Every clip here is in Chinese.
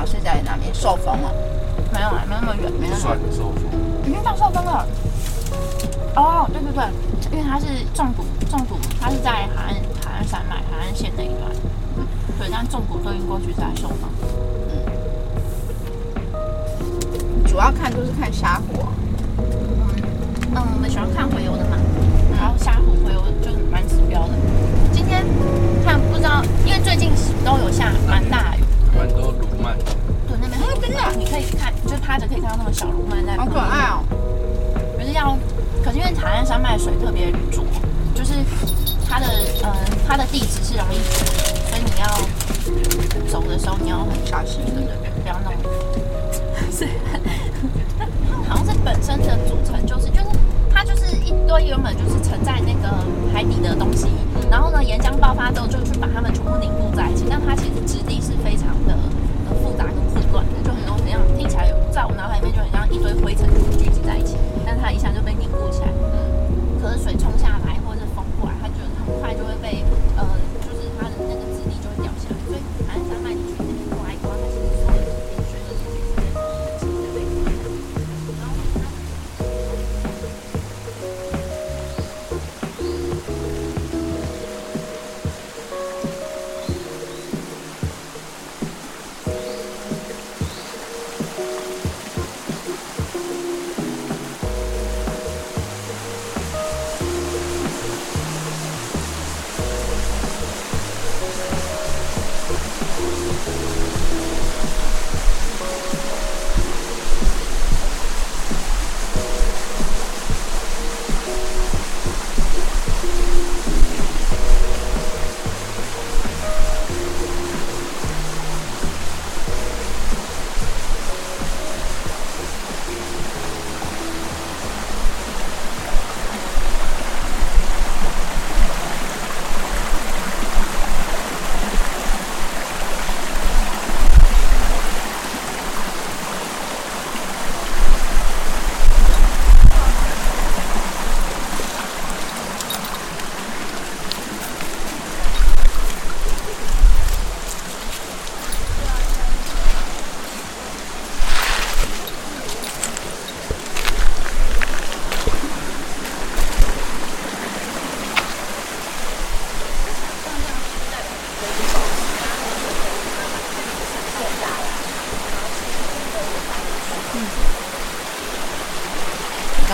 桥是在那边？受风了。没有啊，没那么远，没那么算远。已经到受风了。哦，对对对，因为它是中毒，中毒它是在海岸海岸山脉海岸线那一段，对，但纵谷对应过去是在寿丰。主要看就是看虾虎哦。嗯，我们喜欢看回游的嘛，然后虾虎回游就蛮指标的。今天脉水特别浊，就是它的嗯它的地质是容易浊，所以你要走的时候你要很小心，对对对，不要弄。是，好像是本身的组成就是就是它就是一堆原本就是沉在那个海底的东西，然后呢岩浆爆发之后就去把它们全部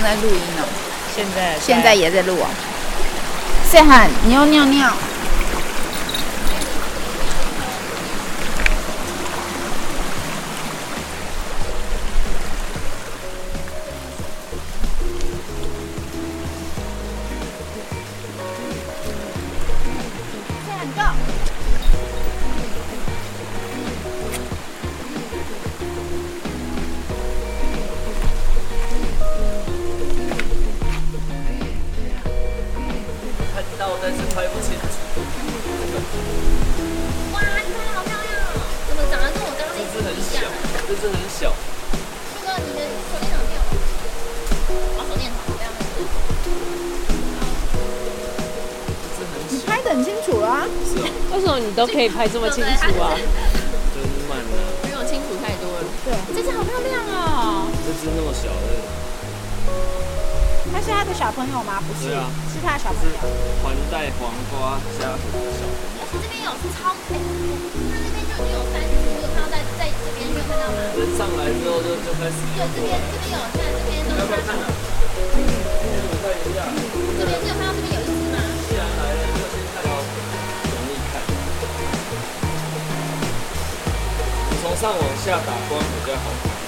刚在录音呢，现在现在也在录哦。塞罕，你要尿很小，这个你的手电筒没有？哦，手电筒这样子。这很你小。拍的很清楚啊。是哦，为什么你都可以拍这么清楚啊？真慢啊！比我清楚太多了。对，这只好漂亮哦！这只那么小的，他是他的小朋友吗？不是，啊是他的小朋友。环带黄瓜虾小朋友。而且这边有超那边就已经有有看到吗？人上来之后就就开始对，这边这边有，看这边都是三只。我看一下，这边只有看到这边有一只嘛？既然来了就先看到容易看。你从上往下打光比较好看。